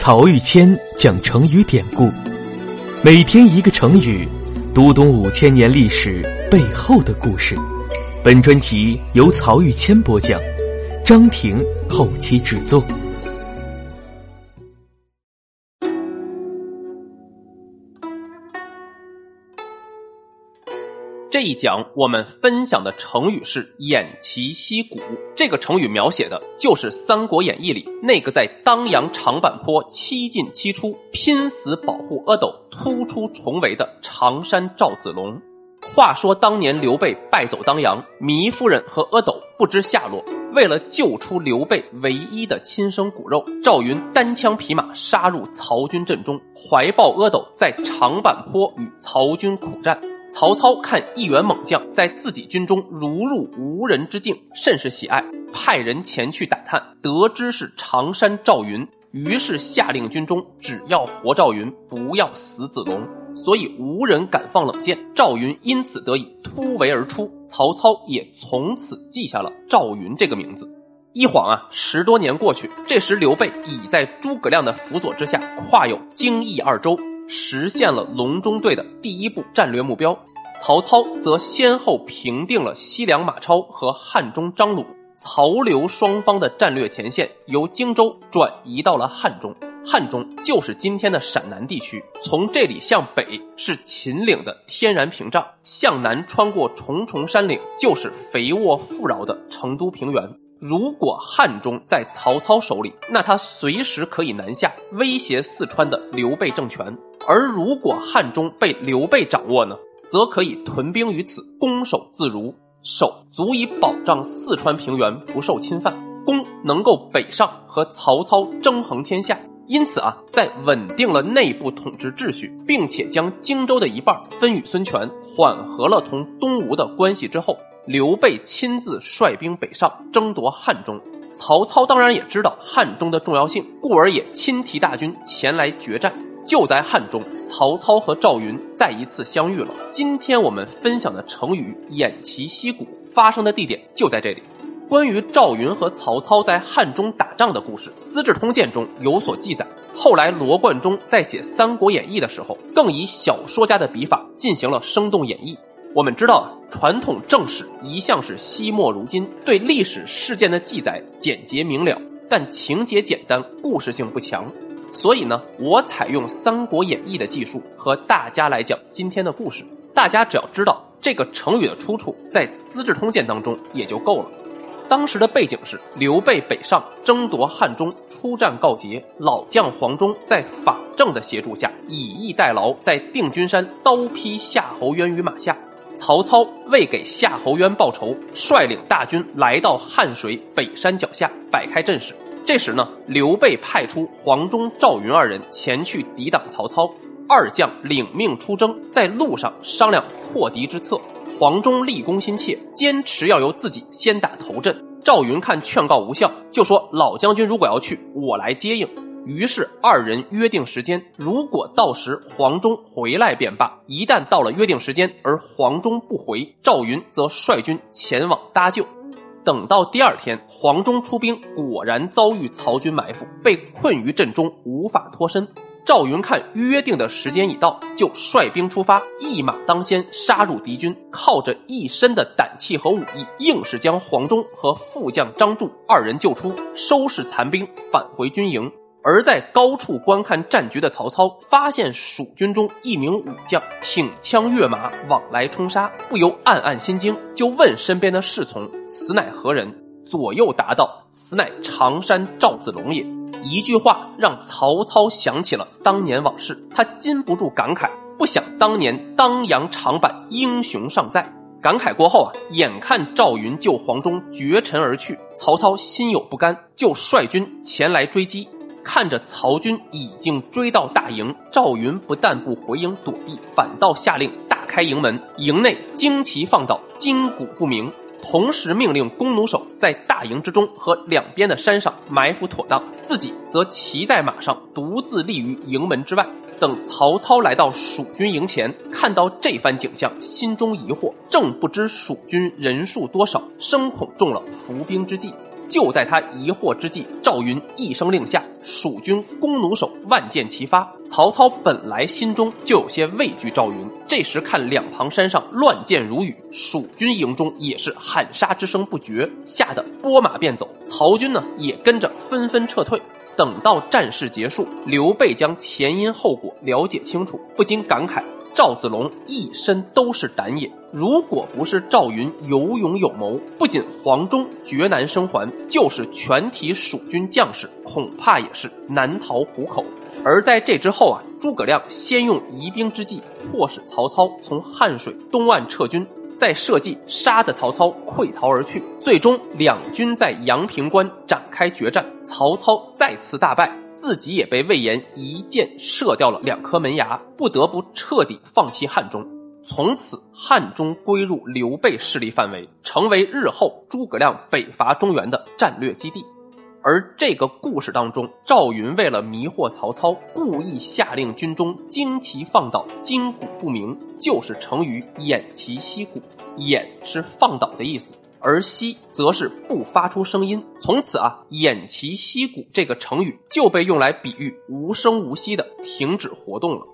曹玉谦讲成语典故，每天一个成语，读懂五千年历史背后的故事。本专辑由曹玉谦播讲，张婷后期制作。这一讲我们分享的成语是“偃旗息鼓”。这个成语描写的就是《三国演义》里那个在当阳长坂坡七进七出、拼死保护阿斗突出重围的常山赵子龙。话说当年刘备败走当阳，糜夫人和阿斗不知下落。为了救出刘备唯一的亲生骨肉，赵云单枪匹马杀入曹军阵中，怀抱阿斗在长坂坡与曹军苦战。曹操看一员猛将在自己军中如入无人之境，甚是喜爱，派人前去打探，得知是常山赵云，于是下令军中只要活赵云，不要死子龙，所以无人敢放冷箭。赵云因此得以突围而出，曹操也从此记下了赵云这个名字。一晃啊，十多年过去，这时刘备已在诸葛亮的辅佐之下，跨有荆益二州。实现了隆中对的第一步战略目标，曹操则先后平定了西凉马超和汉中张鲁，曹刘双方的战略前线由荆州转移到了汉中，汉中就是今天的陕南地区。从这里向北是秦岭的天然屏障，向南穿过重重山岭就是肥沃富饶的成都平原。如果汉中在曹操手里，那他随时可以南下威胁四川的刘备政权；而如果汉中被刘备掌握呢，则可以屯兵于此，攻守自如，守足以保障四川平原不受侵犯，攻能够北上和曹操争衡天下。因此啊，在稳定了内部统治秩序，并且将荆州的一半分与孙权，缓和了同东吴的关系之后。刘备亲自率兵北上争夺汉中，曹操当然也知道汉中的重要性，故而也亲提大军前来决战。就在汉中，曹操和赵云再一次相遇了。今天我们分享的成语“偃旗息鼓”发生的地点就在这里。关于赵云和曹操在汉中打仗的故事，《资治通鉴》中有所记载。后来罗贯中在写《三国演义》的时候，更以小说家的笔法进行了生动演绎。我们知道，传统正史一向是惜墨如金，对历史事件的记载简洁明了，但情节简单，故事性不强。所以呢，我采用《三国演义》的技术和大家来讲今天的故事。大家只要知道这个成语的出处在《资治通鉴》当中也就够了。当时的背景是刘备北上争夺汉中，出战告捷，老将黄忠在法正的协助下，以逸待劳，在定军山刀劈夏侯渊于马下。曹操为给夏侯渊报仇，率领大军来到汉水北山脚下摆开阵势。这时呢，刘备派出黄忠、赵云二人前去抵挡曹操。二将领命出征，在路上商量破敌之策。黄忠立功心切，坚持要由自己先打头阵。赵云看劝告无效，就说：“老将军如果要去，我来接应。”于是二人约定时间，如果到时黄忠回来便罢。一旦到了约定时间，而黄忠不回，赵云则率军前往搭救。等到第二天，黄忠出兵，果然遭遇曹军埋伏，被困于阵中，无法脱身。赵云看约定的时间已到，就率兵出发，一马当先杀入敌军，靠着一身的胆气和武艺，硬是将黄忠和副将张柱二人救出，收拾残兵，返回军营。而在高处观看战局的曹操，发现蜀军中一名武将挺枪跃马往来冲杀，不由暗暗心惊，就问身边的侍从：“此乃何人？”左右答道：“此乃常山赵子龙也。”一句话让曹操想起了当年往事，他禁不住感慨：不想当年当阳长坂英雄尚在。感慨过后啊，眼看赵云救黄忠绝尘而去，曹操心有不甘，就率军前来追击。看着曹军已经追到大营，赵云不但不回营躲避，反倒下令大开营门，营内旌旗放倒，金鼓不鸣。同时命令弓弩手在大营之中和两边的山上埋伏妥当，自己则骑在马上独自立于营门之外。等曹操来到蜀军营前，看到这番景象，心中疑惑，正不知蜀军人数多少，生恐中了伏兵之计。就在他疑惑之际，赵云一声令下，蜀军弓弩手万箭齐发。曹操本来心中就有些畏惧赵云，这时看两旁山上乱箭如雨，蜀军营中也是喊杀之声不绝，吓得拨马便走。曹军呢也跟着纷纷撤退。等到战事结束，刘备将前因后果了解清楚，不禁感慨。赵子龙一身都是胆也，如果不是赵云有勇有谋，不仅黄忠绝难生还，就是全体蜀军将士恐怕也是难逃虎口。而在这之后啊，诸葛亮先用疑兵之计，迫使曹操从汉水东岸撤军，再设计杀得曹操溃逃而去。最终两军在阳平关展开决战，曹操再次大败。自己也被魏延一箭射掉了两颗门牙，不得不彻底放弃汉中。从此，汉中归入刘备势力范围，成为日后诸葛亮北伐中原的战略基地。而这个故事当中，赵云为了迷惑曹操，故意下令军中旌旗放倒，筋骨不明，就是成语“偃旗息鼓”。偃是放倒的意思。而息则是不发出声音，从此啊，偃旗息鼓这个成语就被用来比喻无声无息的停止活动了。